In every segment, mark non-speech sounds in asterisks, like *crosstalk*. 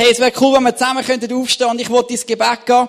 Hey, es wäre cool, wenn wir zusammen könnten aufstehen und ich wollte ins Gebet gehen.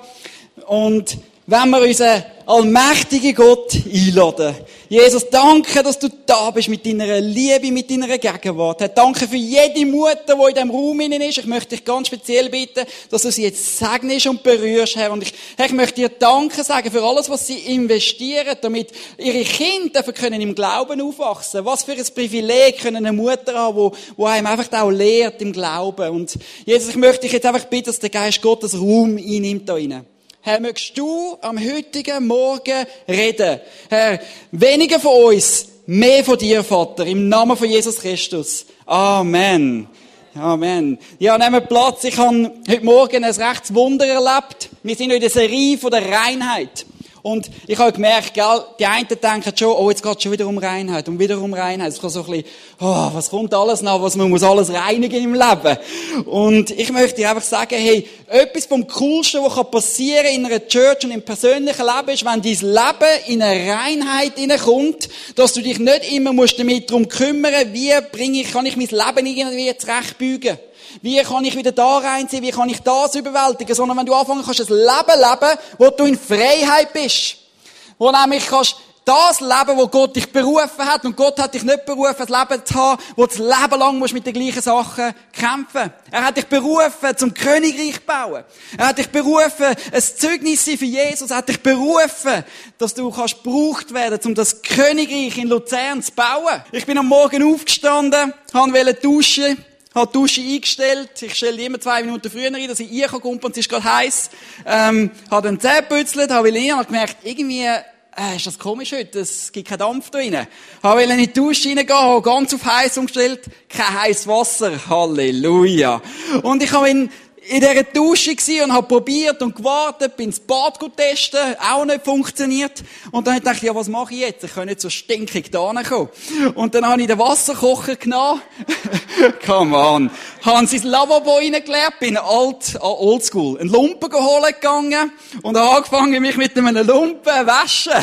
Und wenn wir unseren allmächtigen Gott einladen. Jesus, danke, dass du da bist mit deiner Liebe, mit deiner Gegenwart. Herr, danke für jede Mutter, die in diesem Raum ist. Ich möchte dich ganz speziell bitten, dass du sie jetzt segnest und berührst, Herr. Und ich, Herr, ich möchte dir Danke sagen für alles, was sie investieren, damit ihre Kinder können im Glauben aufwachsen. Was für ein Privileg können eine Mutter haben, wo, wo einem einfach auch lehrt im Glauben. Und Jesus, ich möchte dich jetzt einfach bitten, dass der Geist Gottes Raum einnimmt da rein. Herr, möchtest du am heutigen Morgen reden? Herr, weniger von uns, mehr von dir, Vater, im Namen von Jesus Christus. Amen. Amen. Ja, nehmen Platz. Ich habe heute Morgen ein rechtes Wunder erlebt. Wir sind in der Serie von der Reinheit. Und ich habe gemerkt, gell, die einen denken schon, oh, jetzt geht es schon wieder um Reinheit und wieder um Reinheit. Es kommt so ein bisschen, oh, was kommt alles nach, was man muss alles reinigen im Leben. Und ich möchte einfach sagen, hey, etwas vom Coolsten, was passieren kann in einer Church und im persönlichen Leben ist, wenn dein Leben in eine Reinheit hineinkommt, dass du dich nicht immer musst damit darum kümmern, wie bringe ich, kann ich mein Leben irgendwie zurechtbügen. Wie kann ich wieder da reinziehen? Wie kann ich das überwältigen? Sondern wenn du anfangen kannst, ein Leben leben, wo du in Freiheit bist. Wo nämlich kannst das Leben, wo Gott dich berufen hat, und Gott hat dich nicht berufen, ein Leben zu haben, wo du das Leben lang musst mit den gleichen Sachen kämpfen. Er hat dich berufen, zum Königreich bauen. Er hat dich berufen, ein Zeugnis für Jesus. Er hat dich berufen, dass du kannst gebraucht werden, um das Königreich in Luzern zu bauen. Ich bin am Morgen aufgestanden, wollte duschen, habe die Dusche eingestellt. Ich stelle die immer zwei Minuten früher ein, dass ich rein komme und es ist gerade heiß. Ähm, habe dann Zähne gebützelt, habe rein und gemerkt, irgendwie, äh, ist das komisch heute, es gibt keinen Dampf da rein. Habe in die Dusche reingehen, habe ganz auf heiß umgestellt, kein heißes Wasser. Halleluja. Und ich habe ihn in dieser Dusche und habe probiert und gewartet, bin ins Bad testen, auch nicht funktioniert. Und dann dachte ich, ja, was mache ich jetzt? Ich kann nicht so stinkig da kommen. Und dann habe ich den Wasserkocher genommen. *laughs* Come on. Habe sein Lavabo reingeleert, bin alt, ah, oldschool, einen Lumpen geholt gegangen und habe angefangen, mich mit einem Lumpen waschen.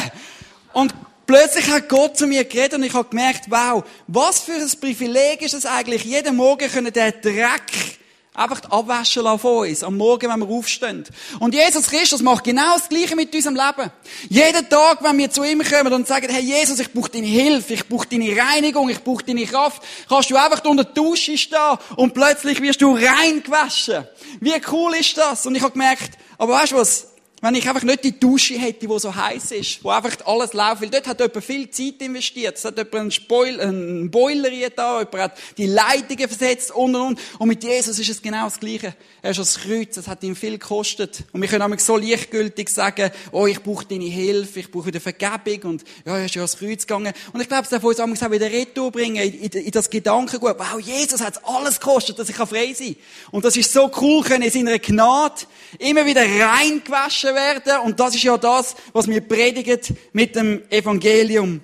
Und Plötzlich hat Gott zu mir geredet und ich habe gemerkt, wow, was für ein Privileg ist es eigentlich, jeden Morgen können den Dreck Einfach abwaschen lassen von uns. Am Morgen, wenn wir aufstehen. Und Jesus Christus macht genau das Gleiche mit unserem Leben. Jeden Tag, wenn wir zu ihm kommen und sagen, hey Jesus, ich brauche deine Hilfe, ich brauche deine Reinigung, ich brauche deine Kraft, kannst du einfach unter der Dusche stehen und plötzlich wirst du rein gewaschen. Wie cool ist das? Und ich habe gemerkt, aber weißt du was? Wenn ich einfach nicht die Dusche hätte, die so heiß ist, wo einfach alles läuft, weil dort hat jemand viel Zeit investiert. Es hat jemand einen, Spoil einen Boiler da, jemand hat die Leitungen versetzt und und und. Und mit Jesus ist es genau das Gleiche. Er ist das Kreuz, es hat ihm viel gekostet. Und wir können nämlich so leichtgültig sagen, oh, ich brauche deine Hilfe, ich brauche wieder Vergebung und ja, er ist ja ans Kreuz gegangen. Und ich glaube, es darf uns auch wieder retour bringen, in, in, in das Gedankengut, wow, Jesus hat alles gekostet, dass ich frei sein kann. Und das ist so cool, können in seiner Gnade immer wieder reingewaschen werden. Und das ist ja das, was wir predigen mit dem Evangelium.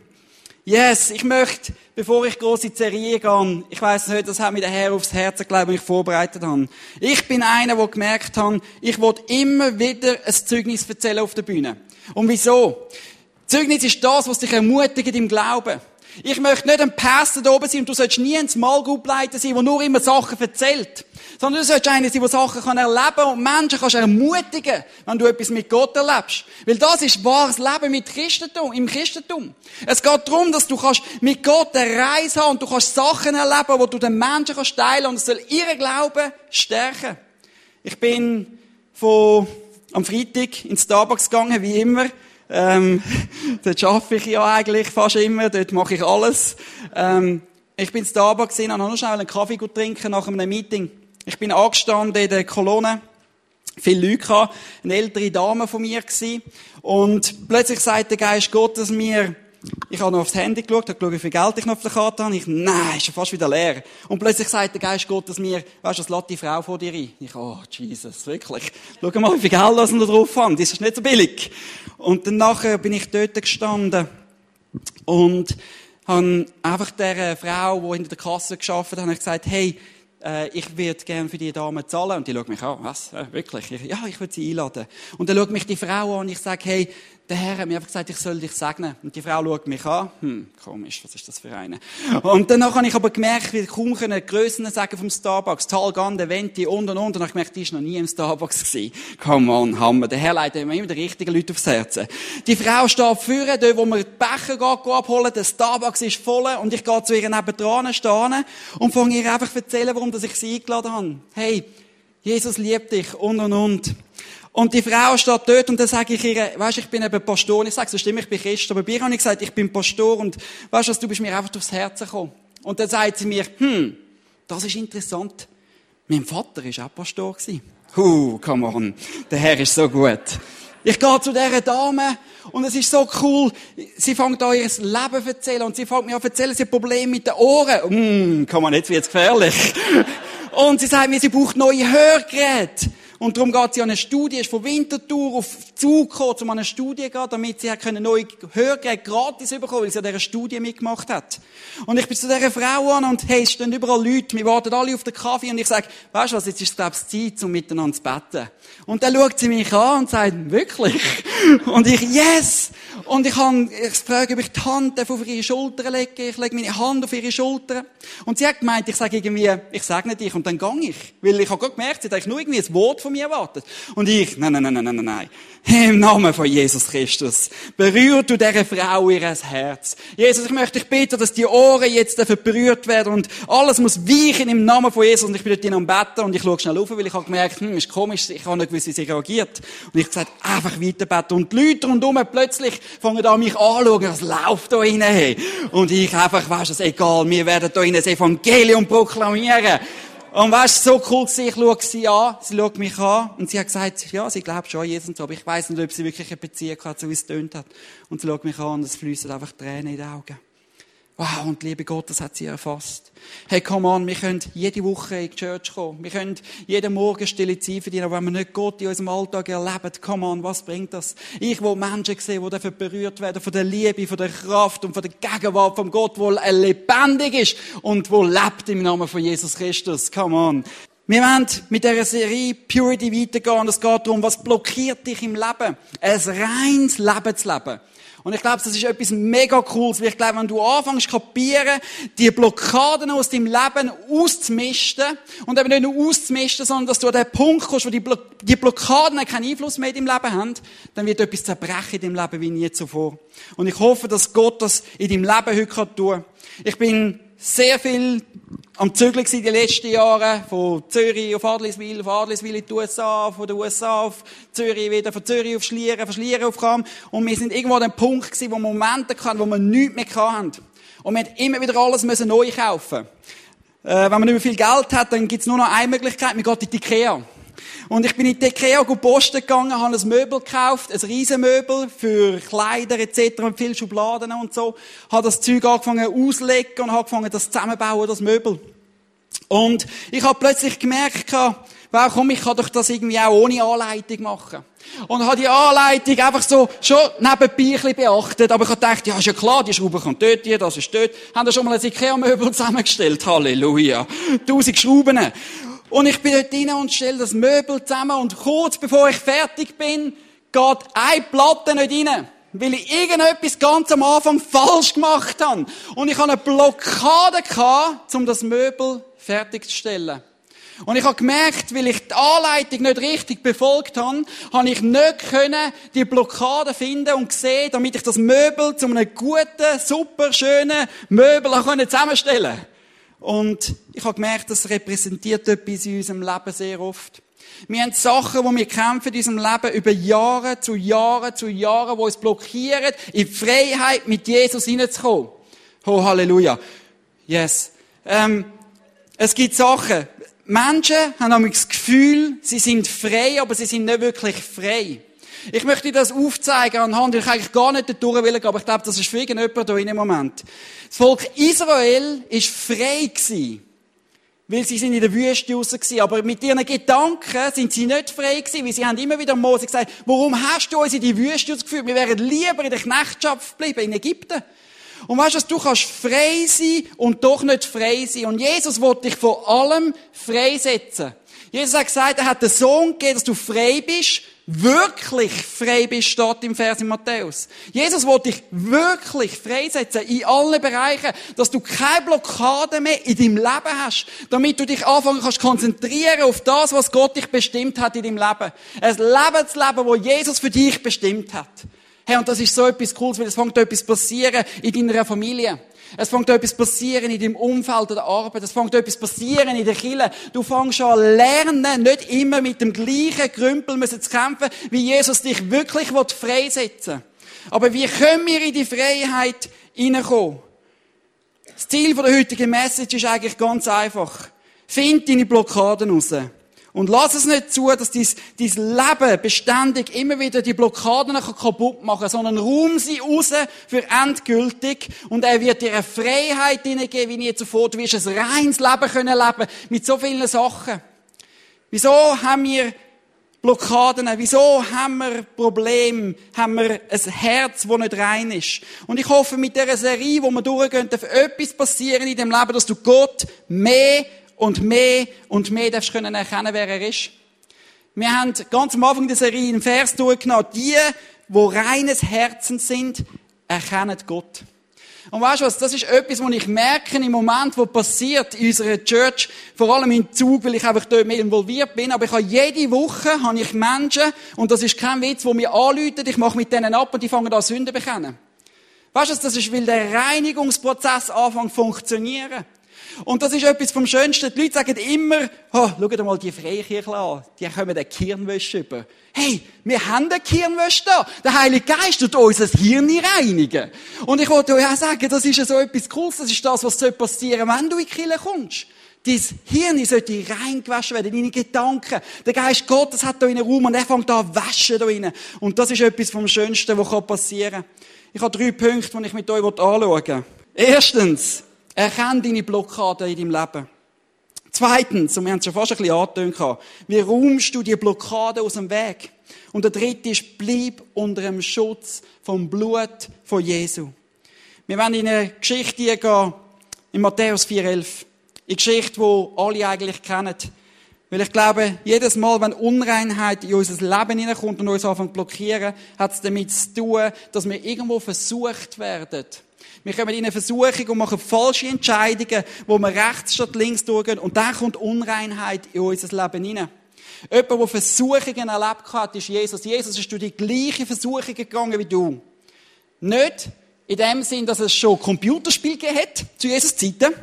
Yes, ich möchte, bevor ich groß in die Serie gehe, ich weiss nicht, das hat mir der Herr aufs Herz gelegt, wenn ich vorbereitet habe. Ich bin einer, der gemerkt hat, ich will immer wieder ein Zeugnis erzählen auf der Bühne. Und wieso? Zeugnis ist das, was dich ermutigt im Glauben. Ich möchte nicht ein Pastor da oben sein und du sollst nie ein Small Group Leiter sein, der nur immer Sachen erzählt. Sondern du sollst einer sein, der Sachen erleben kann und Menschen kannst ermutigen, wenn du etwas mit Gott erlebst. Weil das ist wahres Leben mit Christentum, im Christentum. Es geht darum, dass du kannst mit Gott eine Reise haben und du kannst Sachen erleben, wo du den Menschen kannst teilen und es soll ihren Glauben stärken. Ich bin von, am Freitag ins Starbucks gegangen, wie immer. Ähm, dort arbeite ich ja eigentlich fast immer, dort mache ich alles. Ähm, ich bin in Starbucks gesehen, habe noch schnell einen Kaffee trinken nach einem Meeting. Ich bin angestanden in der Kolonne. Viele Leute gehabt, eine ältere Dame von mir gewesen. Und plötzlich sagt der Geist Gottes mir, ich habe noch aufs Handy geschaut, habe geschaut, wie viel Geld ich noch auf der Karte habe. Ich, nein, ist ja fast wieder leer. Und plötzlich sagt der Geist Gottes mir, weißt du, das lässt die Frau vor dir ein. Ich, oh, Jesus, wirklich. Schau mal, wie viel Geld das da drauf haben. Das ist nicht so billig. Und dann nachher bin ich dort gestanden und habe einfach der Frau, die hinter der Kasse geschafft hat, gesagt, hey, äh, ich würde gerne für die Dame zahlen. Und die schaut mich an, was, äh, wirklich? Ich, ja, ich würde sie einladen. Und dann schaut mich die Frau an und ich sage, hey, der Herr hat mir einfach gesagt, ich soll dich segnen. Und die Frau schaut mich an. Hm, komisch, was ist das für eine? Und danach habe ich aber gemerkt, wie kaum können Grössen sagen vom Starbucks. Talgan, der Venti und und und. Und dann habe ich gemerkt, die ist noch nie im Starbucks gewesen. Come on, Hammer. Der Herr leitet immer die richtigen Leute aufs Herz. Die Frau steht vorne, dort, wo man die Becher geht, abholen. Der Starbucks ist voll. Und ich gehe zu ihr nebendran stehen und fange ihr einfach erzählen, warum ich sie eingeladen habe. Hey, Jesus liebt dich und und und. Und die Frau steht dort und dann sage ich ihr, weißt, ich bin eben Pastor. Und ich sage, so stimmt, ich bin Christ. Aber bei ihr habe ich gesagt, ich bin Pastor und weißt du, du bist mir einfach durchs Herz gekommen. Und dann sagt sie mir, hm, das ist interessant. Mein Vater ist auch Pastor. Huh, come on. Der Herr ist so gut. Ich gehe zu dieser Dame und es ist so cool. Sie fängt an ihr Leben zu erzählen und sie fängt mir an zu erzählen, sie hat Probleme mit den Ohren. Hm, kann man jetzt wird's gefährlich. *laughs* und sie sagt mir, sie braucht neue Hörgeräte. Und darum geht sie an eine Studie, ist von Winterthur auf Zug gekommen, um an eine Studie zu gehen, damit sie können neue Hörgeräte gratis bekommen, weil sie an dieser Studie mitgemacht hat. Und ich bin zu dieser Frau an und hey, es stehen überall Leute, wir warten alle auf den Kaffee und ich sage, weißt du was, jetzt ist es, glaube ich, Zeit, um miteinander zu beten. Und dann schaut sie mich an und sagt, wirklich? *laughs* Und ich, yes! Und ich, kann, ich frage, ob ich die Hand auf ihre Schulter lege. Ich lege meine Hand auf ihre Schulter. Und sie hat gemeint, ich sage irgendwie, ich segne dich und dann gang ich. Weil ich habe gerade gemerkt, sie hat eigentlich nur irgendwie ein Wort von mir erwartet. Und ich, nein, nein, nein, nein, nein, nein. Im Namen von Jesus Christus. Berühr du dieser Frau ihr Herz. Jesus, ich möchte dich bitten, dass die Ohren jetzt berührt werden und alles muss weichen im Namen von Jesus. Und ich bin dort am Betten und ich schaue schnell auf, weil ich habe gemerkt, hm, ist komisch, ich habe nicht gewusst, wie sie reagiert. Und ich gesagt, einfach weiter beten. Und die Leute rundherum plötzlich fangen an, mich anzuschauen, was läuft da rein. Hey. Und ich einfach, weißt du, egal, wir werden da rein das Evangelium proklamieren. Und weißt, so cool gewesen, ich schaue sie an, sie schaut mich an, und sie hat gesagt, ja, sie glaubt schon an Jesus und so, aber ich weiss nicht, ob sie wirklich eine Beziehung hat, so wie es tönt hat. Und sie schaut mich an und es fließen einfach Tränen in die Augen. Wow, und liebe Gott, das hat sie erfasst. Hey, come on, wir können jede Woche in die Church kommen. Wir können jeden Morgen stille Zeit verdienen, aber wenn wir nicht Gott in unserem Alltag erleben, come on, was bringt das? Ich will Menschen sehen, die dafür berührt werden von der Liebe, von der Kraft und von der Gegenwart von Gott, wo er lebendig ist und wo lebt im Namen von Jesus Christus. Come on. Wir wollen mit dieser Serie Purity weitergehen es geht darum, was blockiert dich im Leben? Ein reines Leben zu leben. Und ich glaube, das ist etwas mega cooles, weil ich glaube, wenn du anfängst kapieren, die Blockaden aus deinem Leben auszumisten, und eben nicht nur auszumisten, sondern dass du an den Punkt kommst, wo die, Blo die Blockaden keinen Einfluss mehr in deinem Leben haben, dann wird etwas zerbrechen in deinem Leben wie nie zuvor. Und ich hoffe, dass Gott das in deinem Leben heute tun kann. Ich bin sehr viel am Zügeln in den letzten Jahren, von Zürich auf Adliswil, von Adliswil in die USA, von den USA auf Zürich wieder, von Zürich auf Schlieren, von Schlieren auf Kam. Und wir sind irgendwo an dem Punkt gewesen, wo wir Momente hatten, wo wir nichts mehr hatten. Und wir haben immer wieder alles müssen neu kaufen. Äh, wenn man nicht mehr viel Geld hat, dann gibt's nur noch eine Möglichkeit, man geht in die Ikea. Und ich bin in die Ikea posten gegangen, habe ein Möbel gekauft, ein Riesenmöbel für Kleider etc. und viele Schubladen und so. Habe das Zeug angefangen auszulegen und habe angefangen, das zusammenbauen, das Möbel. Und ich habe plötzlich gemerkt, wow, komm, ich kann doch das irgendwie auch ohne Anleitung machen. Und habe die Anleitung einfach so schon nebenbei ein bisschen beachtet. Aber ich habe gedacht, ja, ist ja klar, die Schraube kommt dort, hier, das ist dort. Haben da schon mal ein Ikea-Möbel *laughs* zusammengestellt? Halleluja. Tausend Schrauben. Und ich bin dort rein und stelle das Möbel zusammen und kurz bevor ich fertig bin, geht eine Platte nicht rein. Weil ich irgendetwas ganz am Anfang falsch gemacht habe. Und ich hatte eine Blockade gehabt, um das Möbel fertigzustellen. Und ich habe gemerkt, weil ich die Anleitung nicht richtig befolgt habe, habe ich nicht können die Blockade finden und sehen, damit ich das Möbel zu einem guten, super schönen Möbel zusammenstellen konnte. Und ich habe gemerkt, das repräsentiert etwas in unserem Leben sehr oft. Wir haben Sachen, wo wir kämpfen in unserem Leben über Jahre zu Jahre zu Jahre, wo uns blockieren, in Freiheit mit Jesus hineinzukommen. Oh, Halleluja. Yes. Ähm, es gibt Sachen. Menschen haben das Gefühl, sie sind frei, aber sie sind nicht wirklich frei. Ich möchte dir das aufzeigen anhand, ich eigentlich gar nicht dadurch will, aber ich glaube, das ist für irgendjemand hier in dem Moment. Das Volk Israel ist frei gewesen. Weil sie sind in der Wüste raus gewesen. Aber mit ihren Gedanken sind sie nicht frei gewesen, weil sie haben immer wieder Mose gesagt, warum hast du uns in die Wüste geführt? Wir wären lieber in der Knechtschaft geblieben, in Ägypten. Und weißt du, du kannst frei sein und doch nicht frei sein. Und Jesus wollte dich vor allem freisetzen. Jesus hat gesagt, er hat den Sohn gegeben, dass du frei bist, wirklich frei bist, steht im Vers in Matthäus. Jesus wollte dich wirklich freisetzen in allen Bereichen, dass du keine Blockade mehr in deinem Leben hast, damit du dich anfangen kannst konzentrieren auf das, was Gott dich bestimmt hat in deinem Leben. Ein Lebensleben, wo Jesus für dich bestimmt hat. Hey, und das ist so etwas Cooles, weil es fängt etwas passieren in deiner Familie. Es fängt etwas passieren in deinem Umfeld der Arbeit. Es fängt etwas passieren in der Kirche. Du fängst an lernen, nicht immer mit dem gleichen Krümpel zu kämpfen, wie Jesus dich wirklich freisetzen will. Aber wie können wir in die Freiheit hineinkommen? Das Ziel der heutigen Message ist eigentlich ganz einfach. Find deine Blockaden raus. Und lass es nicht zu, dass dein, dein Leben beständig immer wieder die Blockaden kaputt machen, sondern rum sie raus für endgültig. Und er wird dir eine Freiheit hineingeben, wie nie zuvor. Du wirst ein reines Leben können leben mit so vielen Sachen. Wieso haben wir Blockaden? Wieso haben wir Probleme? Haben wir ein Herz, das nicht rein ist? Und ich hoffe, mit dieser Serie, wo wir durchgehen, darf etwas passieren in dem Leben, dass du Gott mehr und mehr und mehr darfst können erkennen, wer er ist. Wir haben ganz am Anfang der Serie einen Vers durchgenommen. Die, wo reines Herzen sind, erkennen Gott. Und weißt du was? Das ist etwas, was ich merke im Moment, was passiert in unserer Church, vor allem im Zug, weil ich einfach dort mehr involviert bin. Aber ich habe jede Woche habe ich Menschen, und das ist kein Witz, wo mir anrufen, ich mache mit denen ab und die fangen an Sünden bekennen. Weißt du, das ist, weil der Reinigungsprozess anfängt zu funktionieren. Und das ist etwas vom Schönsten. Die Leute sagen immer, oh, schaut mal die Freikirche an. Die kommen den Kirnwäsche über. Hey, wir haben den Kirnwäsche da. Der Heilige Geist tut unser Hirn reinigen. Und ich wollte euch auch sagen, das ist ja so etwas Cooles. Das ist das, was passieren soll, wenn du in die Kirche kommst. Dein Hirn sollte reingewaschen werden, deine Gedanken. Der Geist Gottes hat da in Raum und er fängt an waschen da rein. Und das ist etwas vom Schönsten, was passieren kann. Ich habe drei Punkte, die ich mit euch anschauen will. Erstens, Erkenne deine Blockaden in deinem Leben. Zweitens, und wir haben es schon fast ein bisschen angetönt, wie räumst du die Blockade aus dem Weg? Und der dritte ist, bleib unter dem Schutz vom Blut von Jesu. Wir werden in eine Geschichte gehen, in Matthäus 4,11. Eine Geschichte, die alle eigentlich kennen. Weil ich glaube, jedes Mal, wenn Unreinheit in unser Leben hineinkommt und uns anfängt zu blockieren, hat es damit zu tun, dass wir irgendwo versucht werden, wir kommen in eine Versuchung und machen falsche Entscheidungen, wo wir rechts statt links durchgehen. Und dann kommt Unreinheit in unser Leben hinein. Jemand, der Versuchungen erlebt hat, ist Jesus. Jesus ist durch die gleiche Versuchung gegangen wie du. Nicht in dem Sinn, dass es schon Computerspiele gegeben hat, zu Jesus Zeiten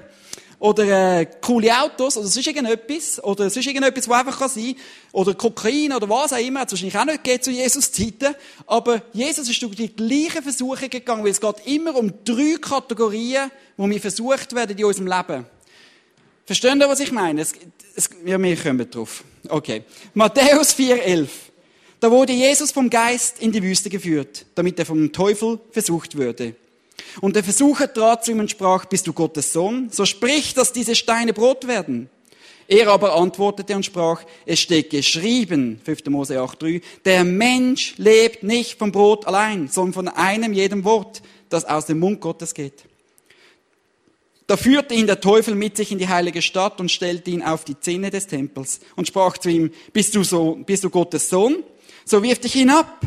oder äh, coole Autos oder sonst irgendetwas oder sonst irgendetwas, was einfach kann sein oder Kokain oder was auch immer, hat es wahrscheinlich auch nicht gegeben zu Jesus Zeiten, aber Jesus ist durch die gleichen Versuche gegangen, weil es geht immer um drei Kategorien, wo wir versucht werden in unserem Leben. Verstehen ihr, was ich meine? Es, es, ja, wir kommen drauf. Okay. Matthäus 4,11. Da wurde Jesus vom Geist in die Wüste geführt, damit er vom Teufel versucht würde. Und der Versucher trat zu ihm und sprach, bist du Gottes Sohn? So sprich, dass diese Steine Brot werden. Er aber antwortete und sprach, es steht geschrieben, 5. Mose 8,3, der Mensch lebt nicht vom Brot allein, sondern von einem jedem Wort, das aus dem Mund Gottes geht. Da führte ihn der Teufel mit sich in die heilige Stadt und stellte ihn auf die Zinne des Tempels und sprach zu ihm, bist du, so, bist du Gottes Sohn? So wirf dich hinab,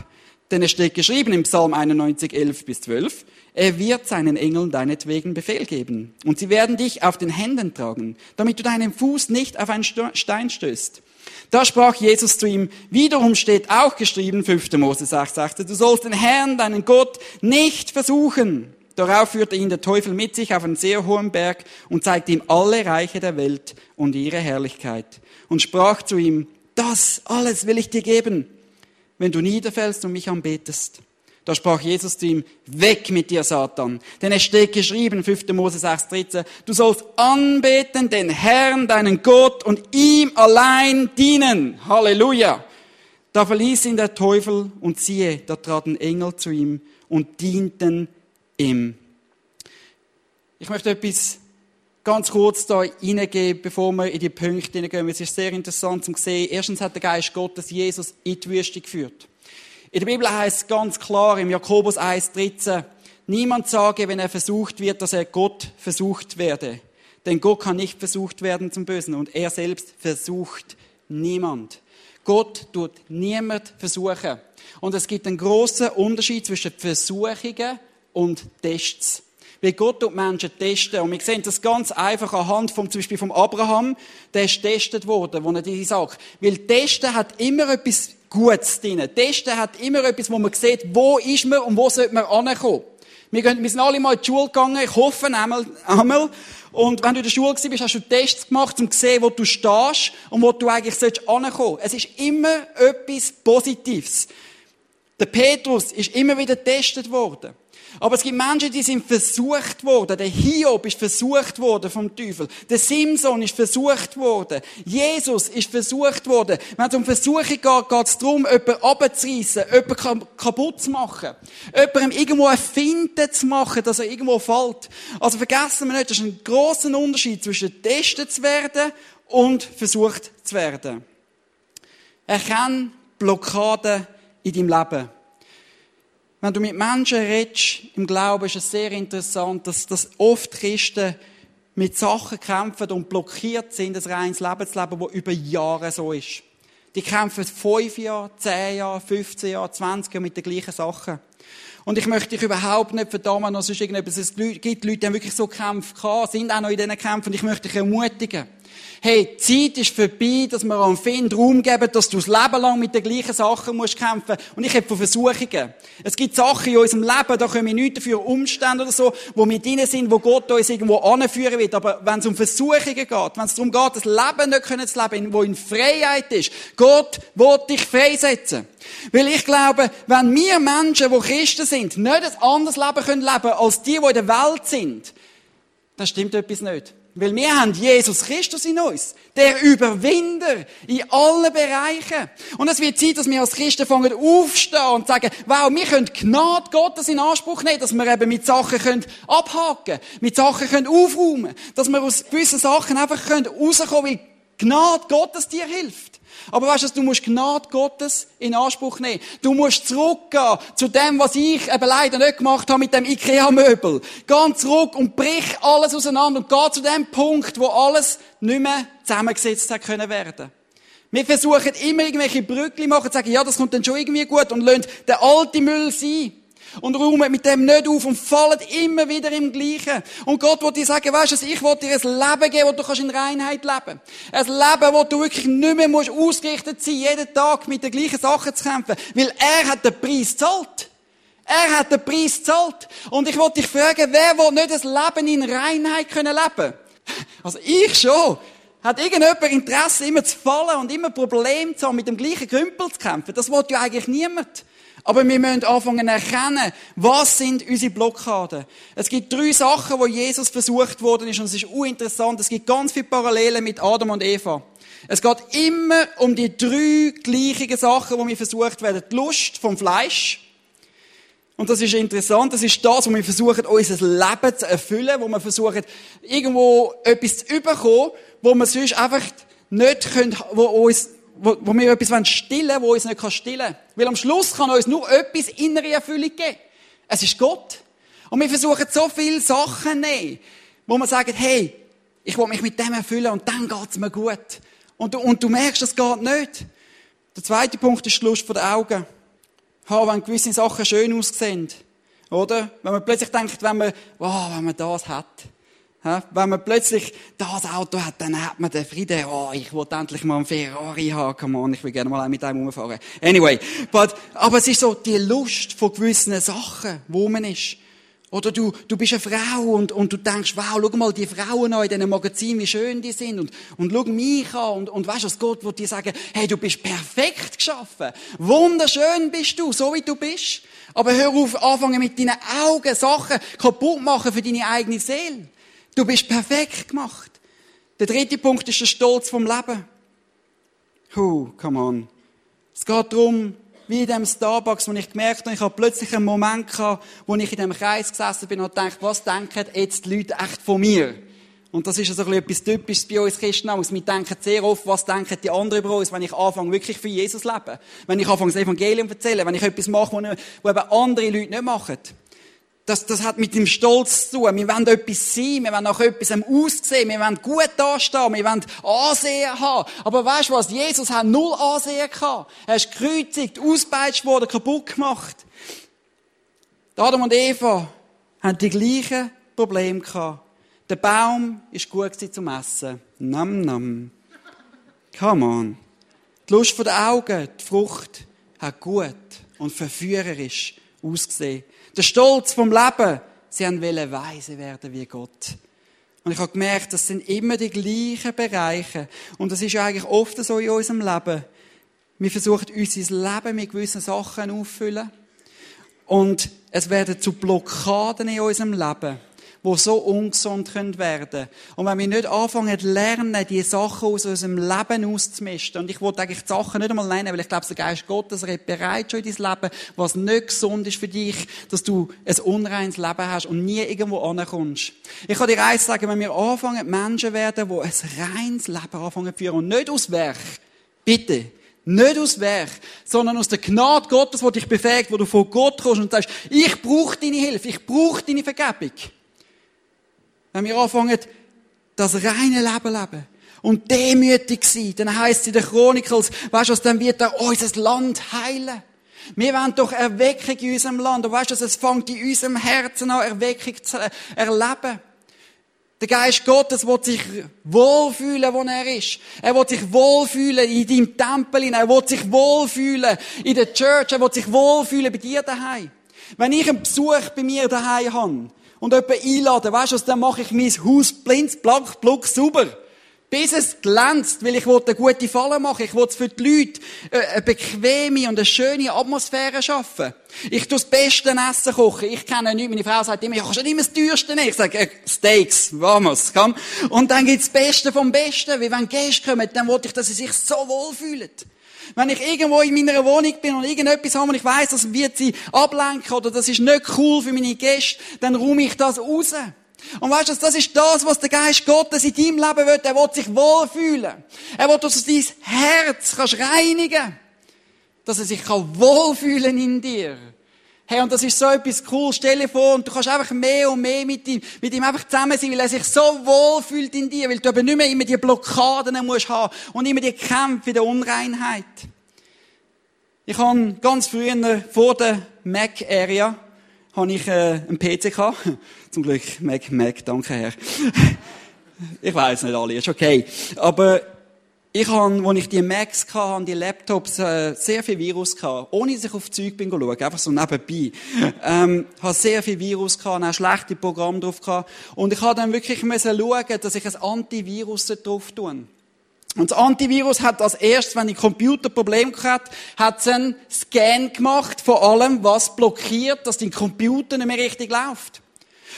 denn es steht geschrieben im Psalm 91, 11 bis 12, er wird seinen Engeln deinetwegen Befehl geben. Und sie werden dich auf den Händen tragen, damit du deinen Fuß nicht auf einen Stein stößt. Da sprach Jesus zu ihm, wiederum steht auch geschrieben, 5. Mose 6, sagte, du sollst den Herrn, deinen Gott, nicht versuchen. Darauf führte ihn der Teufel mit sich auf einen sehr hohen Berg und zeigte ihm alle Reiche der Welt und ihre Herrlichkeit und sprach zu ihm, das alles will ich dir geben, wenn du niederfällst und mich anbetest. Da sprach Jesus zu ihm, weg mit dir, Satan. Denn es steht geschrieben, 5. Mose 6, 13, du sollst anbeten den Herrn, deinen Gott und ihm allein dienen. Halleluja. Da verließ ihn der Teufel und siehe, da traten Engel zu ihm und dienten ihm. Ich möchte etwas ganz kurz da reingeben, bevor wir in die Punkte hineingehen. Es ist sehr interessant zu sehen. Erstens hat der Geist Gottes Jesus in die Wüste geführt. In der Bibel heißt es ganz klar im Jakobus 1,13, niemand sage, wenn er versucht wird, dass er Gott versucht werde. Denn Gott kann nicht versucht werden zum Bösen und er selbst versucht niemand. Gott tut niemand versuchen. Und es gibt einen großen Unterschied zwischen Versuchungen und Tests. Weil Gott tut Menschen testen. Und wir sehen das ganz einfach anhand vom, zum Beispiel vom Abraham. Der ist testet worden, wo er diese sagt. Weil Testen hat immer etwas Gutes drin. Testen hat immer etwas, wo man sieht, wo ist man und wo sollte man ankommen. Wir, sind alle mal in die Schule gegangen, ich hoffe einmal, einmal. Und wenn du in der Schule bist, hast du Tests gemacht, um zu sehen, wo du stehst und wo du eigentlich ankommen sollst. Es ist immer etwas Positives. Der Petrus ist immer wieder getestet worden. Aber es gibt Menschen, die sind versucht worden. Der Hiob ist versucht worden vom Teufel. Der Simson ist versucht worden. Jesus ist versucht worden. Wenn es um Versuche geht, geht es darum, jemanden abzureissen, jemanden kaputt zu machen. Jemandem irgendwo Finte zu machen, dass er irgendwo fällt. Also vergessen wir nicht, das ist ein grosser Unterschied zwischen getestet zu werden und versucht zu werden. Erkenne Blockaden in deinem Leben. Wenn du mit Menschen redest, im Glauben ist es sehr interessant, dass, dass oft Christen mit Sachen kämpfen und blockiert sind, ein reines Lebensleben, das über Jahre so ist. Die kämpfen fünf Jahre, zehn Jahre, 15 Jahre, 20 Jahre mit den gleichen Sachen. Und ich möchte dich überhaupt nicht verdammen, es irgendetwas, es gibt Leute, die haben wirklich so Kämpfe gehabt, sind auch noch in diesen Kämpfen, und ich möchte dich ermutigen hey, die Zeit ist vorbei, dass wir am Find Raum geben, dass du das Leben lang mit den gleichen Sachen musst kämpfen. Und ich habe von Versuchungen. Es gibt Sachen in unserem Leben, da können wir nichts dafür, Umstände oder so, wo mit drin sind, wo Gott uns irgendwo anführen wird. Aber wenn es um Versuchungen geht, wenn es darum geht, das Leben nicht können zu leben, wo in Freiheit ist, Gott will dich freisetzen. Weil ich glaube, wenn wir Menschen, die Christen sind, nicht ein anderes Leben können leben als die, die in der Welt sind, dann stimmt etwas nicht. Weil wir haben Jesus Christus in uns. Der Überwinder in allen Bereichen. Und es wird Zeit, dass wir als Christen fangen aufstehen und sagen, wow, wir können Gnade Gottes in Anspruch nehmen, dass wir eben mit Sachen können abhaken, mit Sachen können aufräumen, dass wir aus gewissen Sachen einfach können rauskommen, weil Gnade Gottes dir hilft. Aber weißt du, du musst Gnade Gottes in Anspruch nehmen. Du musst zurückgehen zu dem, was ich eben leider nicht gemacht habe mit dem Ikea-Möbel. Geh zurück und brich alles auseinander und geh zu dem Punkt, wo alles nicht mehr zusammengesetzt hat können werden. Wir versuchen immer irgendwelche Brückli machen, sagen, ja, das kommt dann schon irgendwie gut und lassen den alten Müll sein und räumen mit dem nicht auf und fallen immer wieder im Gleichen. Und Gott will dir sagen, weißt du, ich will dir ein Leben geben, wo du kannst in Reinheit leben. Ein Leben, wo du wirklich nicht mehr musst ausgerichtet sein, jeden Tag mit den gleichen Sachen zu kämpfen. Weil er hat den Preis gezahlt. Er hat den Preis gezahlt. Und ich wollte dich fragen, wer will nicht ein Leben in Reinheit können leben? Also ich schon. Hat irgendjemand Interesse, immer zu fallen und immer Probleme zu haben, mit dem gleichen Krümpel zu kämpfen? Das will ja eigentlich niemand. Aber wir müssen anfangen zu erkennen, was sind unsere Blockaden. Es gibt drei Sachen, wo Jesus versucht worden ist, und es ist uninteressant. Es gibt ganz viele Parallelen mit Adam und Eva. Es geht immer um die drei gleichen Sachen, wo wir versucht werden. Die Lust vom Fleisch. Und das ist interessant. Das ist das, wo wir versuchen, unser Leben zu erfüllen, wo wir versuchen, irgendwo etwas zu überkommen, wo wir sonst einfach nicht können, wo uns wo, wo wir etwas stillen wollen, wo uns nicht stillen kann. Weil am Schluss kann uns nur etwas innere Erfüllung geben. Es ist Gott. Und wir versuchen so viele Sachen nehmen, wo man sagt, hey, ich will mich mit dem erfüllen und dann geht's mir gut. Und du, und du merkst, das geht nicht. Der zweite Punkt ist die Lust von den Augen. Ha, wenn gewisse Sachen schön aussehen. Oder? Wenn man plötzlich denkt, wenn man, wow, wenn man das hat. Wenn man plötzlich das Auto hat, dann hat man den Frieden, oh, ich will endlich mal einen Ferrari haben, come on, ich will gerne mal mit einem rumfahren. Anyway, but, aber es ist so die Lust von gewissen Sachen, wo man ist. Oder du, du bist eine Frau und, und du denkst, wow, schau mal die Frauen an in diesen Magazinen, wie schön die sind. Und, und schau mich an. Und, und weißt du, Gott wird dir sagen, hey, du bist perfekt geschaffen. Wunderschön bist du, so wie du bist. Aber hör auf, anfangen mit deinen Augen Sachen kaputt machen für deine eigene Seele. Du bist perfekt gemacht. Der dritte Punkt ist der Stolz vom Leben. Huh, come on. Es geht darum, wie in dem Starbucks, wo ich gemerkt habe, ich habe plötzlich einen Moment gehabt, wo ich in dem Kreis gesessen bin und gedacht, was denken jetzt die Leute echt von mir? Und das ist also etwas Typisches bei uns Christen. Wir denken sehr oft, was denken die anderen über uns, wenn ich anfange, wirklich für Jesus zu leben. Wenn ich anfange, das Evangelium zu erzählen. Wenn ich etwas mache, was eben andere Leute nicht machen. Das, das hat mit dem Stolz zu tun. Wir wollen etwas sein, wir wollen nach etwas aussehen, wir wollen gut dastehen, wir wollen Ansehen haben. Aber weißt du was? Jesus hat null Ansehen gehabt. Er ist gekreuzigt, auspeitscht worden, kaputt gemacht. Adam und Eva haben die gleichen Probleme gehabt. Der Baum ist gut zum Essen. Nam, nam. Come on. Die Lust der Augen, die Frucht, hat gut und verführerisch ausgesehen. Der Stolz vom Leben, sie haben weise werden wie Gott. Und ich habe gemerkt, das sind immer die gleichen Bereiche. Und das ist ja eigentlich oft so in unserem Leben. Wir versuchen, unser Leben mit gewissen Sachen auffüllen. Und es werden zu Blockaden in unserem Leben die so ungesund werden können. Und wenn wir nicht anfangen zu lernen, die Sachen aus unserem Leben auszumisten, und ich wollte eigentlich die Sachen nicht einmal nennen, weil ich glaube, der Geist Gottes redet bereit schon in dein Leben, was nicht gesund ist für dich, dass du ein unreines Leben hast und nie irgendwo ankommst. Ich kann dir eins sagen, wenn wir anfangen, Menschen werden, die ein reines Leben anfangen zu führen und nicht aus Werk, bitte, nicht aus Werk, sondern aus der Gnade Gottes, die dich befähigt, wo du von Gott kommst und sagst, ich brauche deine Hilfe, ich brauche deine Vergebung. Wenn wir anfangen, das reine Leben leben und demütig sein, dann heißt es in der Chronicles, weißt du, dann wird er unser Land heilen. Wir wollen doch Erweckung in unserem Land. Und weißt du, es fängt in unserem Herzen an, Erweckung zu erleben. Der Geist Gottes will sich wohlfühlen, wo er ist. Er will sich wohlfühlen in deinem Tempel. Er will sich wohlfühlen in der Church. Er will sich wohlfühlen bei dir daheim. Wenn ich einen Besuch bei mir daheim habe, und jemanden einladen. Weißt du, dann mache ich mein Haus blind, blank, bluck, sauber. Bis es glänzt, weil ich eine gute Falle machen. Ich will für die Leute äh, eine bequeme und eine schöne Atmosphäre schaffen. Ich tue das beste Essen kochen. Ich kenne nichts. Meine Frau sagt immer, kannst du nicht immer das teuerste nehmen? Ich sage, äh, Steaks, vamos, komm. Und dann gibt's das Beste vom Besten. Weil wenn Gäste kommen, dann wollte ich, dass sie sich so wohlfühlen. Wenn ich irgendwo in meiner Wohnung bin und irgendetwas habe und ich weiß, das wird sie ablenken oder das ist nicht cool für meine Gäste, dann räume ich das raus. Und weißt du, das ist das, was der Geist Gottes in deinem Leben will. Er will sich wohlfühlen. Er will, dass du dein Herz kannst reinigen Dass er sich wohlfühlen in dir. Hey, und das ist so etwas cool. Stell dir vor, und du kannst einfach mehr und mehr mit ihm, mit ihm einfach zusammen sein, weil er sich so wohl fühlt in dir, weil du aber nicht mehr immer die Blockaden musst haben und immer die Kämpfe in der Unreinheit. Ich habe ganz früher, vor der Mac-Area, habe ich äh, einen PC gehabt. *laughs* Zum Glück Mac, Mac, danke Herr. *laughs* ich weiß nicht alle, ist okay. Aber ich habe, als ich die Macs hatte, die Laptops, äh, sehr viel Virus gehabt. Ohne dass ich auf Zeug bin schauen, einfach so nebenbei. ähm, habe sehr viel Virus gehabt, auch schlechte Programme drauf gehabt. Und ich habe dann wirklich müssen schauen, dass ich ein Antivirus drauf tue. Und das Antivirus hat als erstes, wenn die Computer Probleme hat, hat es einen Scan gemacht von allem, was blockiert, dass dein Computer nicht mehr richtig läuft.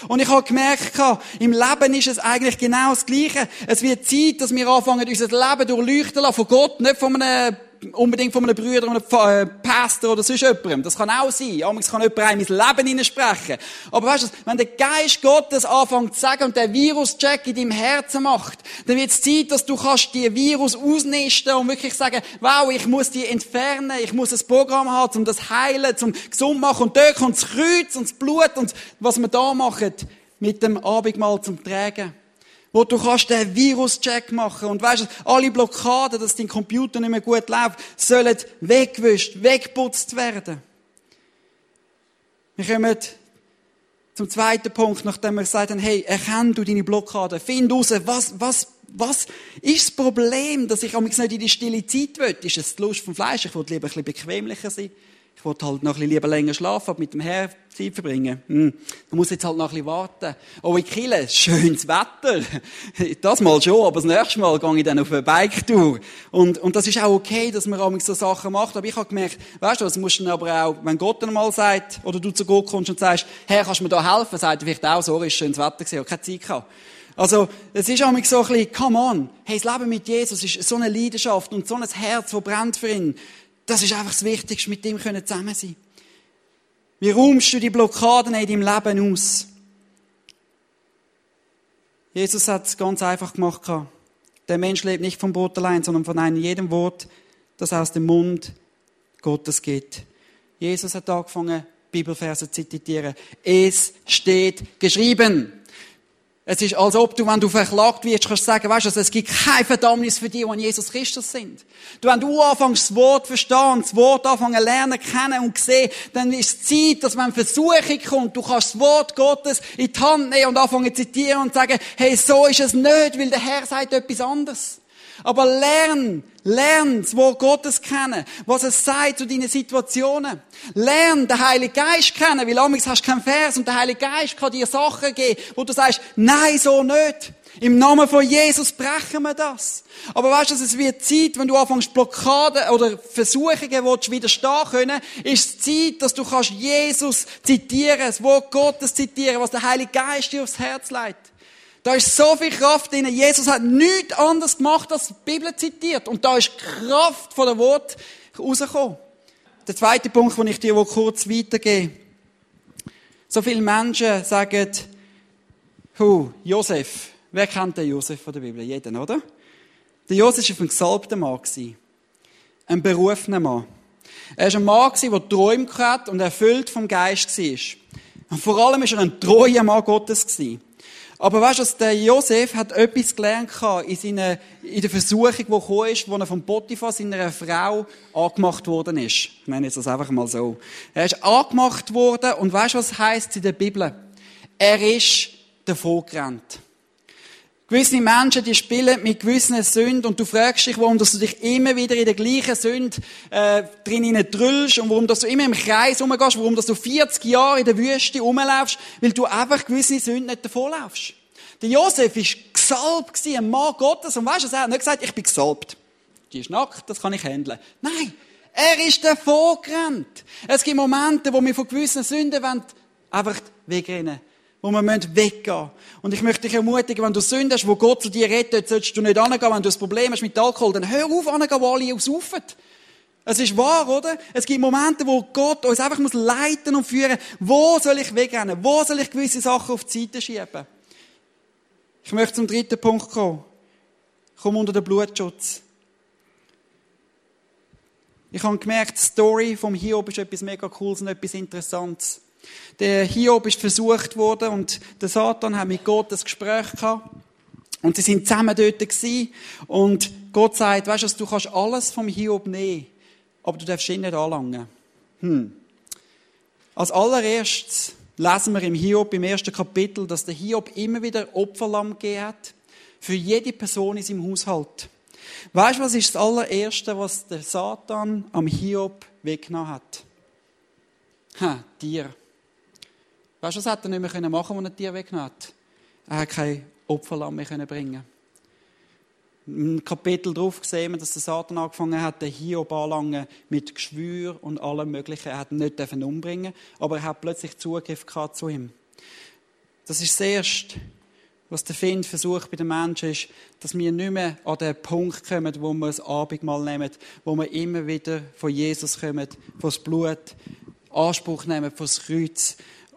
Und ich habe gemerkt, im Leben ist es eigentlich genau das Gleiche. Es wird Zeit, dass wir anfangen, unser Leben durchleuchten lassen von Gott, nicht von einem unbedingt von einem Bruder, einem äh, Pastor oder sonst jemandem. Das kann auch sein. Amigs kann jemand einem ins Leben hineinsprechen. Aber weißt du, wenn der Geist Gottes anfängt zu sagen und der Virus-Check in deinem Herzen macht, dann wird es Zeit, dass du kannst die Virus ausnisten und wirklich sagen, wow, ich muss die entfernen, ich muss ein Programm haben, um das heilen, zum gesund machen. Und dort kommt das Kreuz und das Blut und was wir da machen, mit dem Abendmahl zum Tragen wo du kannst den Virus-Check machen und weißt, alle Blockaden, dass dein Computer nicht mehr gut läuft, sollen weggewischt, weggeputzt werden. Wir kommen zum zweiten Punkt, nachdem wir gesagt haben, hey, erkenn du deine Blockaden, find raus, was, was, was ist das Problem, dass ich nicht in die stille Zeit will? Ist es die Lust vom Fleisch? Ich will lieber ein bisschen bequemlicher sein. Ich wollte halt noch ein bisschen lieber länger schlafen, aber mit dem Herr Zeit verbringen. Hm. Man muss jetzt halt noch ein bisschen warten. Oh, in Kille, schönes Wetter. *laughs* Das mal schon, aber das nächste Mal gehe ich dann auf eine Bike-Tour. Und, und das ist auch okay, dass man auch so Sachen macht. Aber ich habe gemerkt, weißt du, das musst du aber auch, wenn Gott dann mal sagt, oder du zu Gott kommst und sagst, Herr, kannst du mir da helfen? Sagt er vielleicht auch, so, ist schönes Wetter gewesen, habe keine Zeit gehabt. Also, es ist auch so ein bisschen, come on. Hey, das Leben mit Jesus ist so eine Leidenschaft und so ein Herz, das brennt für ihn. Das ist einfach das Wichtigste, mit ihm zusammen sein. Wie räumst du die Blockaden in deinem Leben aus? Jesus hat es ganz einfach gemacht. Der Mensch lebt nicht vom Brot allein, sondern von einem jedem Wort, das aus dem Mund Gottes geht. Jesus hat angefangen, Bibelverse zitieren. Es steht geschrieben. Es ist, als ob du, wenn du verklagt wirst, kannst sagen, weißt du, es gibt keine Verdammnis für die, die an Jesus Christus sind. Du, wenn du anfängst, das Wort verstehen, das Wort anfangen lernen, kennen und sehen, dann ist es Zeit, dass wenn Versuchung kommt, du kannst das Wort Gottes in die Hand nehmen und anfangen zu zitieren und sagen, hey, so ist es nicht, weil der Herr sagt etwas anderes. Aber lern, lern das Wort Gottes kennen, was es sagt zu deinen Situationen. Lern den Heiligen Geist kennen, weil amigs hast du keinen Vers und der Heilige Geist kann dir Sachen geben, wo du sagst, nein, so nicht. Im Namen von Jesus brechen wir das. Aber weißt du, es wird Zeit, wenn du anfängst Blockaden oder Versuchungen willst, widerstehen können, ist es Zeit, dass du kannst Jesus zitieren, das Wort Gottes zitieren, was der Heilige Geist dir aufs Herz legt. Da ist so viel Kraft drin. Jesus hat nichts anderes gemacht, als die Bibel zitiert. Und da ist Kraft von dem Wort rausgekommen. Der zweite Punkt, den ich dir kurz weitergebe. So viele Menschen sagen, Hu, Josef. Wer kennt den Josef von der Bibel? Jeden, oder? Der Josef war ein gesalbter Mann. Ein berufener Mann. Er war ein Mann, der Träume hatte und erfüllt vom Geist war. Und vor allem war er ein treuer Mann Gottes. Aber weißt du, der Josef hat etwas gelernt in, seiner, in der Versuchung, die gekommen ist, wo er von Potiphar, seiner Frau, angemacht worden ist. Ich nenne jetzt das einfach mal so. Er ist angemacht worden und weißt du, was heißt in der Bibel? Er ist davon gerannt. Gewisse Menschen, die spielen mit gewissen Sünden und du fragst dich, warum du dich immer wieder in der gleichen Sünde äh, drin drüllst und warum du immer im Kreis rumgehst, warum du 40 Jahre in der Wüste rumlaufst, weil du einfach gewisse Sünden nicht davonlaufst. Der Josef war gesalbt, ein Mann Gottes und weißt du, er hat nicht gesagt, ich bin gesalbt. Die ist nackt, das kann ich handeln. Nein, er ist davon gerannt. Es gibt Momente, wo wir von gewissen Sünden wollen, einfach wegrennen wo wir weggehen müssen. Und ich möchte dich ermutigen, wenn du Sünden hast, wo Gott zu dir redet, solltest du nicht angehen, wenn du ein Problem hast mit Alkohol, dann hör auf angehen, wo alle saufen. Es ist wahr, oder? Es gibt Momente, wo Gott uns einfach muss leiten und führen. Wo soll ich wegrennen? Wo soll ich gewisse Sachen auf die Seite schieben? Ich möchte zum dritten Punkt kommen. Komm unter den Blutschutz. Ich habe gemerkt, die Story vom Hiob ist etwas mega Cooles und etwas Interessantes. Der Hiob ist versucht worden und der Satan hat mit Gott ein Gespräch gehabt. Und sie sind zusammen dort gewesen. Und Gott sagt, weißt du, du kannst alles vom Hiob nehmen, aber du darfst ihn nicht anlangen. Hm. Als allererstes lesen wir im Hiob im ersten Kapitel, dass der Hiob immer wieder Opferlamm gegeben hat. Für jede Person in seinem Haushalt. Weißt du, was ist das allererste, was der Satan am Hiob weggenommen hat? Ha, Tier. Weißt du, was hätte er nicht mehr machen können, was ein Tier weggenommen hat? Er hat kein Opferlamm mehr bringen Im Kapitel darauf sehen wir, dass der Satan angefangen hat, den Hiob anlangen mit Geschwür und allem Möglichen. Er hat ihn nicht umbringen aber er hat plötzlich Zugriff gehabt zu ihm. Das ist das Erste, was der Find versucht bei den Menschen ist, dass wir nicht mehr an den Punkt kommen, wo wir das Abendmahl nehmen, wo wir immer wieder von Jesus kommen, von das Blut, Anspruch nehmen, von das Kreuz,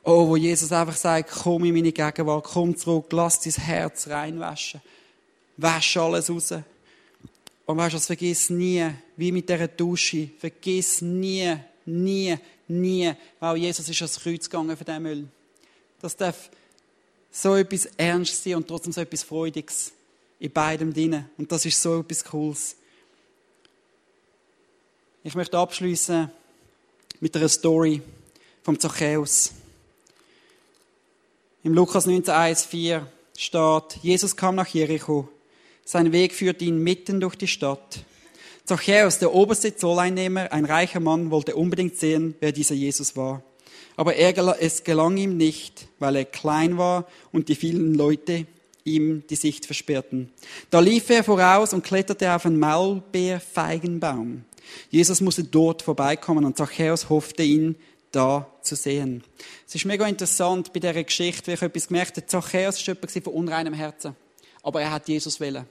Oh, wo Jesus einfach sagt, komm in meine Gegenwart, komm zurück, lass dein Herz reinwaschen. Wasch alles raus. Und weißt du, vergiss nie, wie mit dieser Dusche, vergiss nie, nie, nie, weil Jesus ist ans Kreuz gegangen für diesen Müll. Das darf so etwas Ernst sein und trotzdem so etwas Freudiges in beidem drin. Und das ist so etwas Cooles. Ich möchte abschließen mit einer Story vom Zachäus. Im Lukas 19, 1, 4 steht, Jesus kam nach Jericho. Sein Weg führte ihn mitten durch die Stadt. Zachäus, der oberste Zolleinnehmer, ein reicher Mann, wollte unbedingt sehen, wer dieser Jesus war. Aber er, es gelang ihm nicht, weil er klein war und die vielen Leute ihm die Sicht versperrten. Da lief er voraus und kletterte auf einen Maulbeerfeigenbaum. Jesus musste dort vorbeikommen und Zachäus hoffte ihn da zu sehen. Es ist mega interessant bei dieser Geschichte, wie ich etwas gemerkt habe. Zachäus war jemand von unreinem Herzen. Aber er hat Jesus wollen.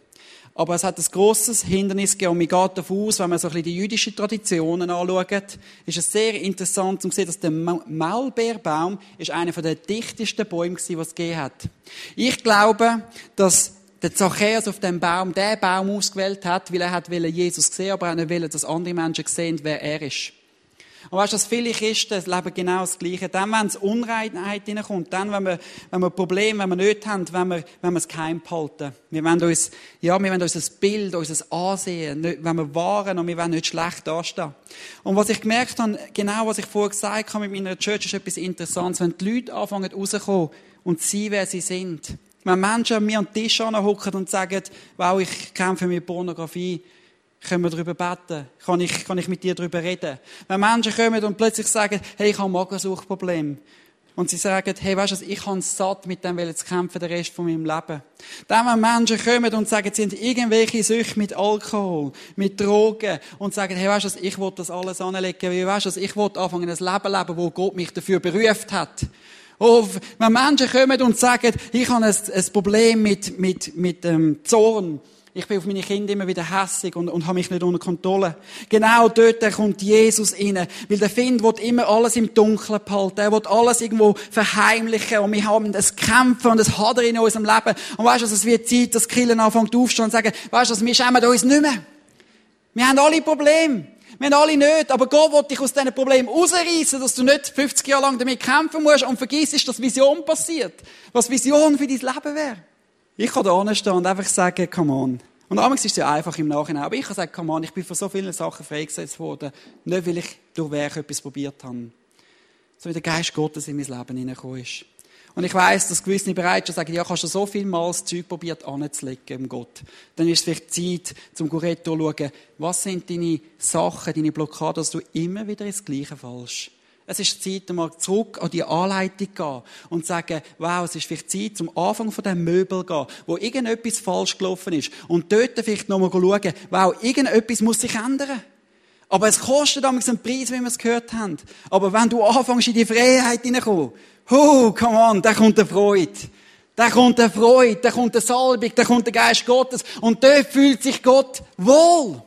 Aber es hat ein grosses Hindernis gegeben. Und man geht davon aus, wenn man so ein bisschen die jüdischen Traditionen anschaut, ist es sehr interessant zu sehen, dass der Maulbeerbaum einer der dichtesten Bäume war, die es gegeben hat. Ich glaube, dass der Zachäus auf dem Baum den Baum ausgewählt hat, weil er hat Jesus sehen, aber er wollte, dass andere Menschen sehen, wer er ist. Und weißt du, dass viele Christen leben genau das Gleiche. Dann, wenn es Unreinheit hineinkommt, dann, wenn wir, wenn wir Probleme, wenn wir nicht haben, wenn wir, wenn wir es geheim behalten. Wir wollen uns, ja, wir wollen unser Bild, unser Ansehen, nicht, wenn wir wahren und wir wollen nicht schlecht dastehen. Und was ich gemerkt habe, genau was ich vorher gesagt habe mit meiner Church, ist etwas Interessantes. Wenn die Leute anfangen rauszukommen und sie, wer sie sind. Wenn Menschen an mir am Tisch hocken und sagen, wow, ich kämpfe mit Pornografie, können wir darüber beten? Kann ich, kann ich mit dir darüber reden? Wenn Menschen kommen und plötzlich sagen, hey, ich habe ein Magensuchtproblem. Und sie sagen, hey, weißt du, ich habe satt, mit dem zu kämpfen, den Rest von meinem Leben. Dann, wenn Menschen kommen und sagen, sie haben irgendwelche Süchte mit Alkohol, mit Drogen, und sagen, hey, weißt du, ich will das alles anlegen, weil, weißt du, ich will anfangen, ein Leben leben, wo Gott mich dafür berufen hat. Oh, wenn Menschen kommen und sagen, ich habe ein, ein Problem mit, mit, mit ähm, Zorn, ich bin auf meine Kinder immer wieder hässig und, und habe mich nicht unter Kontrolle. Genau dort kommt Jesus rein. Weil der Find will immer alles im Dunkeln behalten. Er will alles irgendwo verheimlichen. Und wir haben das Kämpfen und das Hadern in unserem Leben. Und weißt du, es wird Zeit, dass Killen anfangen aufzustehen und sagen, weißt du, wir schämen uns nicht mehr. Wir haben alle Probleme. Wir haben alle nicht. Aber Gott will dich aus diesen Problemen rausreißen, dass du nicht 50 Jahre lang damit kämpfen musst und vergisst, dass Vision passiert. Was Vision für dein Leben wäre. Ich kann da stehen und einfach sagen, come on. Und damals ist es ja einfach im Nachhinein. Aber ich kann sagen, come on, ich bin von so vielen Sachen freigesetzt worden. Nicht, weil ich durch Werk etwas probiert habe. Sondern der Geist Gottes in mein Leben hineingekommen ist. Und ich weiss, dass gewisse bereit sind, sagen, ja, kannst du so viel Mal das Zeug probiert anzulegen im Gott. Dann ist es vielleicht Zeit, zum Goretto zu schauen, was sind deine Sachen, deine Blockaden, dass du immer wieder ins Gleiche fallst. Es ist Zeit, mal zurück an die Anleitung zu gehen und zu sagen, wow, es ist vielleicht Zeit, zum Anfang von dem Möbel zu gehen, wo irgendetwas falsch gelaufen ist. Und dort vielleicht nochmal schauen, wow, irgendetwas muss sich ändern. Aber es kostet damals einen Preis, wie wir es gehört haben. Aber wenn du anfängst, in die Freiheit hineinkommen, oh, come on, da kommt eine Freude. Da kommt eine Freude, da kommt eine Salbung, da kommt der Geist Gottes. Und dort fühlt sich Gott wohl.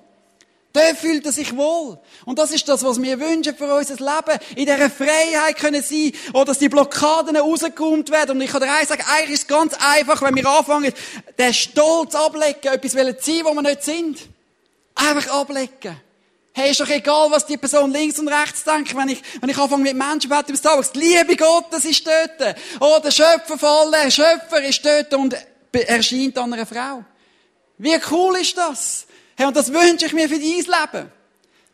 Der fühlt er sich wohl. Und das ist das, was wir wünschen für unser Leben. In dieser Freiheit können sein, oder dass die Blockaden rausgeräumt werden. Und ich kann dir eins sagen, eigentlich ist es ganz einfach, wenn wir anfangen, den Stolz ablegen, etwas sein, wo wir nicht sind. Einfach ablegen. Hey, ist doch egal, was die Person links und rechts denkt, wenn ich, wenn ich anfange mit Menschen beten bis Tages. Die Liebe Gottes ist dort. Oh, der Schöpfer von allen, Schöpfer ist dort und erscheint an einer Frau. Wie cool ist das? Hey, und das wünsche ich mir für dein Leben.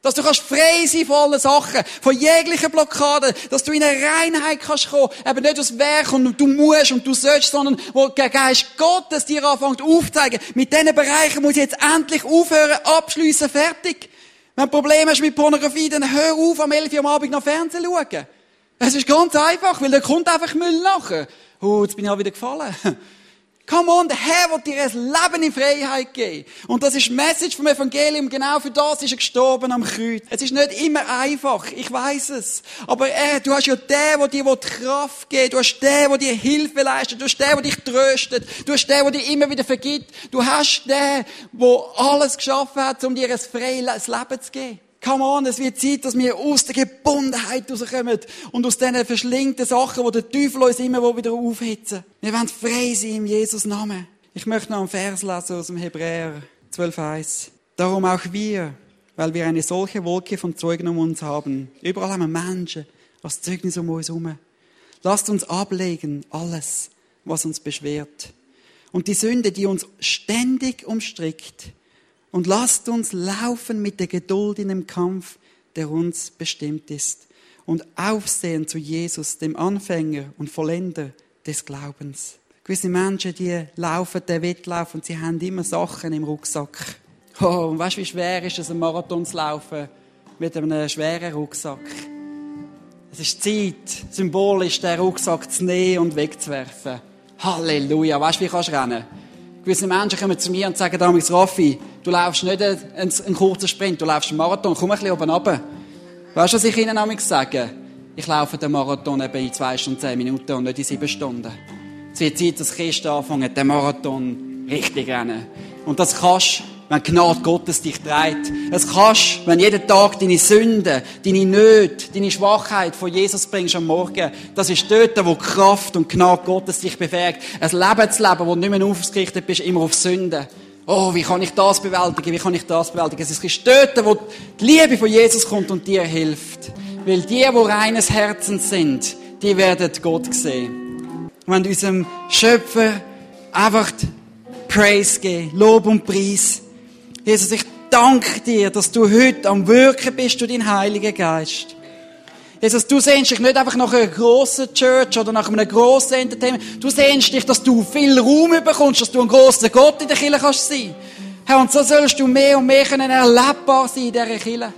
Dass du kannst frei sein von allen Sachen, von jeglichen Blockaden, dass du in eine Reinheit kannst kommen, eben nicht aus Werk und du musst und du sollst, sondern wo der Geist Gottes dir anfängt aufzeigen. Mit diesen Bereichen muss ich jetzt endlich aufhören, abschliessen, fertig. Wenn du Probleme hast mit Pornografie, dann hör auf, am 11 Uhr am Abend noch Fernsehen schauen. Es ist ganz einfach, weil da kommt einfach Müll nachher. Oh, jetzt bin ich auch wieder gefallen. *laughs* Come on, der Herr will dir ein Leben in Freiheit geben. Und das ist die Message vom Evangelium. Genau für das ist er gestorben am Kreuz. Es ist nicht immer einfach. Ich weiß es. Aber er, du hast ja den, der dir Kraft gibt. Du hast den, der dir Hilfe leistet. Du hast den, der dich tröstet. Du hast den, der dir immer wieder vergibt. Du hast den, der alles geschaffen hat, um dir ein freies Leben zu geben. Come on, es wird Zeit, dass wir aus der Gebundenheit rauskommen und aus diesen verschlingten Sachen, wo der Teufel uns immer wieder aufhitzen. Wir wollen frei sein im Jesus Namen. Ich möchte noch einen Vers lesen aus dem Hebräer 12,1. Darum auch wir, weil wir eine solche Wolke von Zeugen um uns haben. Überall haben wir Menschen als Zeugnis um uns herum. Lasst uns ablegen alles, was uns beschwert. Und die Sünde, die uns ständig umstrickt, und lasst uns laufen mit der Geduld in dem Kampf, der uns bestimmt ist. Und aufsehen zu Jesus, dem Anfänger und Vollender des Glaubens. Gewisse Menschen, die laufen den Wettlauf und sie haben immer Sachen im Rucksack. Oh, und weißt du, wie schwer ist es, einen Marathon zu laufen mit einem schweren Rucksack? Es ist Zeit, symbolisch den Rucksack zu nehmen und wegzuwerfen. Halleluja. Weißt du, wie kannst du rennen? Gewisse Menschen kommen zu mir und sagen damals, Raffi, du laufst nicht einen, einen, kurzen Sprint, du laufst einen Marathon, komm ein bisschen oben runter. Weißt du, was ich ihnen damals sage? Ich laufe den Marathon eben in zwei Stunden zehn Minuten und nicht in sieben Stunden. Es wird Zeit, dass Christen anfangen, den Marathon richtig rennen. Und das kannst wenn die Gnade Gottes dich trägt. Es kannst, wenn jeden Tag deine Sünden, deine Nöte, deine Schwachheit von Jesus bringst am Morgen. Das ist dort, wo Kraft und Gnade Gottes dich befähigt. Ein Leben zu leben, wo du nicht mehr aufgerichtet bist, immer auf Sünden. Oh, wie kann ich das bewältigen? Wie kann ich das bewältigen? Es ist dort, wo die Liebe von Jesus kommt und dir hilft. Weil die, die reines Herzens sind, die werden Gott sehen. Und wenn unserem Schöpfer einfach Praise geben, Lob und Preis. Jesus, ich danke dir, dass du heute am Wirken bist durch deinen Heiligen Geist. Jesus, du sehnst dich nicht einfach nach einer grossen Church oder nach einem grossen Entertainment. Du sehnst dich, dass du viel Raum bekommst, dass du ein grosser Gott in der Kirche kannst sein. Herr, und so sollst du mehr und mehr können erlebbar sein in dieser Kirche.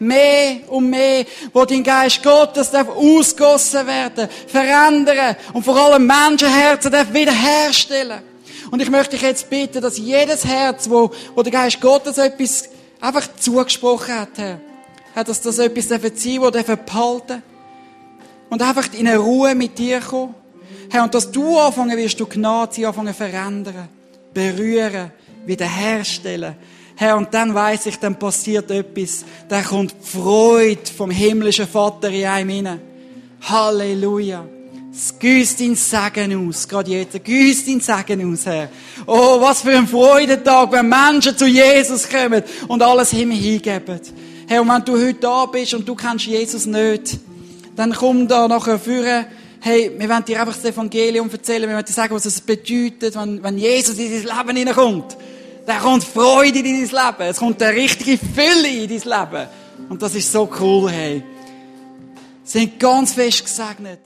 Mehr und mehr, wo dein Geist Gottes darf ausgossen werden, verändern und vor allem Menschenherzen darf wiederherstellen. Und ich möchte dich jetzt bitten, dass jedes Herz, wo, wo der Geist Gottes etwas einfach zugesprochen hat, Herr, dass das etwas sein darf, das behalten und einfach in eine Ruhe mit dir kommen. Herr, und dass du anfangen wirst, du Gnade sie anfangen verändern, berühren, wiederherstellen. Herr, und dann weiß ich, dann passiert etwas. Dann kommt die Freude vom himmlischen Vater in einem hinein. Halleluja. Es gießt dein Segen aus, gerade jetzt. Gießt dein Segen aus, Herr. Oh, was für ein Freudentag, wenn Menschen zu Jesus kommen und alles ihm hingeben. Herr, und wenn du heute da bist und du kennst Jesus nicht, dann komm da nachher führen. Hey, wir wollen dir einfach das Evangelium erzählen. Wir wollen dir sagen, was es bedeutet, wenn, wenn Jesus in dein Leben hineinkommt. Da kommt Freude in dein Leben. Es kommt eine richtige Fülle in dein Leben. Und das ist so cool, hey. Sie sind ganz fest gesegnet.